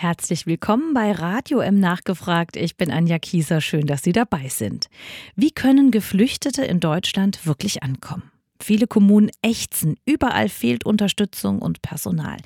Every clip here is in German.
Herzlich willkommen bei Radio M Nachgefragt. Ich bin Anja Kieser. Schön, dass Sie dabei sind. Wie können Geflüchtete in Deutschland wirklich ankommen? Viele Kommunen ächzen. Überall fehlt Unterstützung und Personal.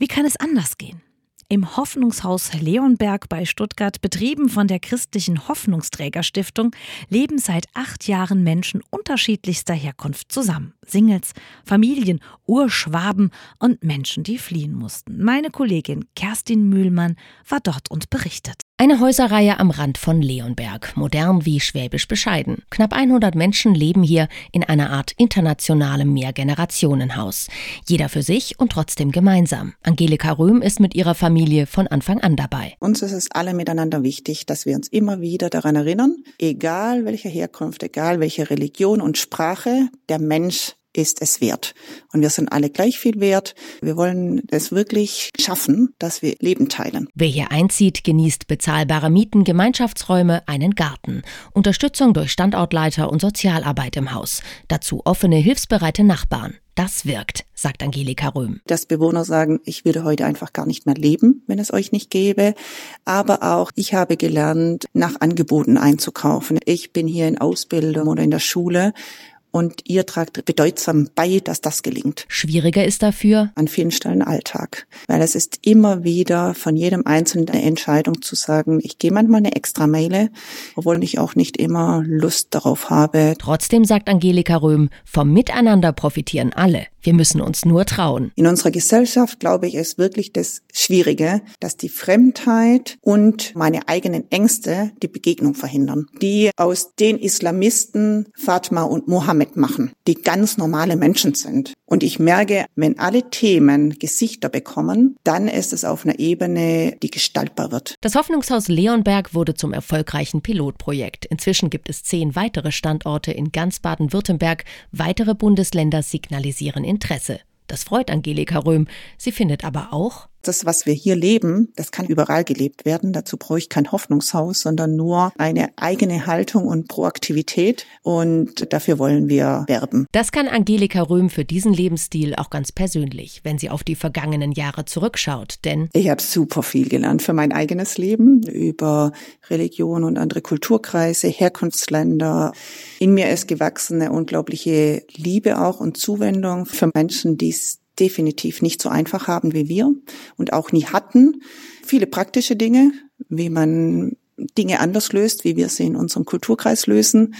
Wie kann es anders gehen? Im Hoffnungshaus Leonberg bei Stuttgart, betrieben von der christlichen Hoffnungsträgerstiftung, leben seit acht Jahren Menschen unterschiedlichster Herkunft zusammen. Singles, Familien, Urschwaben und Menschen, die fliehen mussten. Meine Kollegin Kerstin Mühlmann war dort und berichtet. Eine Häuserreihe am Rand von Leonberg, modern wie schwäbisch bescheiden. Knapp 100 Menschen leben hier in einer Art internationalem Mehrgenerationenhaus. Jeder für sich und trotzdem gemeinsam. Angelika Röhm ist mit ihrer Familie von Anfang an dabei. Uns ist es alle miteinander wichtig, dass wir uns immer wieder daran erinnern, egal welche Herkunft, egal welche Religion und Sprache, der Mensch ist es wert. Und wir sind alle gleich viel wert. Wir wollen es wirklich schaffen, dass wir Leben teilen. Wer hier einzieht, genießt bezahlbare Mieten, Gemeinschaftsräume, einen Garten, Unterstützung durch Standortleiter und Sozialarbeit im Haus. Dazu offene, hilfsbereite Nachbarn. Das wirkt, sagt Angelika Röhm. Dass Bewohner sagen, ich würde heute einfach gar nicht mehr leben, wenn es euch nicht gäbe. Aber auch ich habe gelernt, nach Angeboten einzukaufen. Ich bin hier in Ausbildung oder in der Schule und ihr tragt bedeutsam bei, dass das gelingt. Schwieriger ist dafür an vielen Stellen Alltag, weil es ist immer wieder von jedem Einzelnen eine Entscheidung zu sagen, ich gehe manchmal eine extra Meile, obwohl ich auch nicht immer Lust darauf habe. Trotzdem sagt Angelika Röhm, vom Miteinander profitieren alle. Wir müssen uns nur trauen. In unserer Gesellschaft, glaube ich, ist wirklich das Schwierige, dass die Fremdheit und meine eigenen Ängste die Begegnung verhindern, die aus den Islamisten Fatma und Mohammed machen, die ganz normale Menschen sind. Und ich merke, wenn alle Themen Gesichter bekommen, dann ist es auf einer Ebene, die gestaltbar wird. Das Hoffnungshaus Leonberg wurde zum erfolgreichen Pilotprojekt. Inzwischen gibt es zehn weitere Standorte in ganz Baden-Württemberg. Weitere Bundesländer signalisieren Interesse. Das freut Angelika Röhm. Sie findet aber auch, das, was wir hier leben, das kann überall gelebt werden. Dazu brauche ich kein Hoffnungshaus, sondern nur eine eigene Haltung und Proaktivität. Und dafür wollen wir werben. Das kann Angelika Röhm für diesen Lebensstil auch ganz persönlich, wenn sie auf die vergangenen Jahre zurückschaut. Denn ich habe super viel gelernt für mein eigenes Leben über Religion und andere Kulturkreise, Herkunftsländer. In mir ist gewachsen eine unglaubliche Liebe auch und Zuwendung für Menschen, die es definitiv nicht so einfach haben wie wir und auch nie hatten. Viele praktische Dinge, wie man Dinge anders löst, wie wir sie in unserem Kulturkreis lösen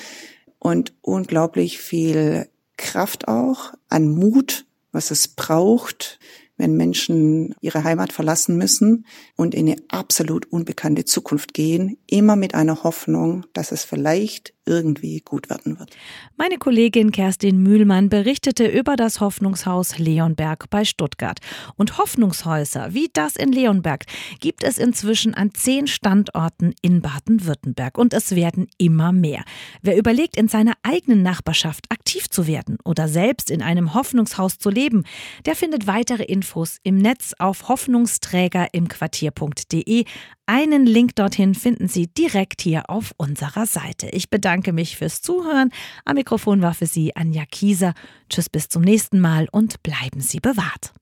und unglaublich viel Kraft auch an Mut, was es braucht, wenn Menschen ihre Heimat verlassen müssen und in eine absolut unbekannte Zukunft gehen, immer mit einer Hoffnung, dass es vielleicht irgendwie gut werden wird. Meine Kollegin Kerstin Mühlmann berichtete über das Hoffnungshaus Leonberg bei Stuttgart. Und Hoffnungshäuser wie das in Leonberg gibt es inzwischen an zehn Standorten in Baden-Württemberg. Und es werden immer mehr. Wer überlegt, in seiner eigenen Nachbarschaft aktiv zu werden oder selbst in einem Hoffnungshaus zu leben, der findet weitere Infos im Netz auf hoffnungsträgerimquartier.de. Einen Link dorthin finden Sie direkt hier auf unserer Seite. Ich bedanke mich fürs Zuhören. Am Mikrofon war für Sie Anja Kieser. Tschüss bis zum nächsten Mal und bleiben Sie bewahrt.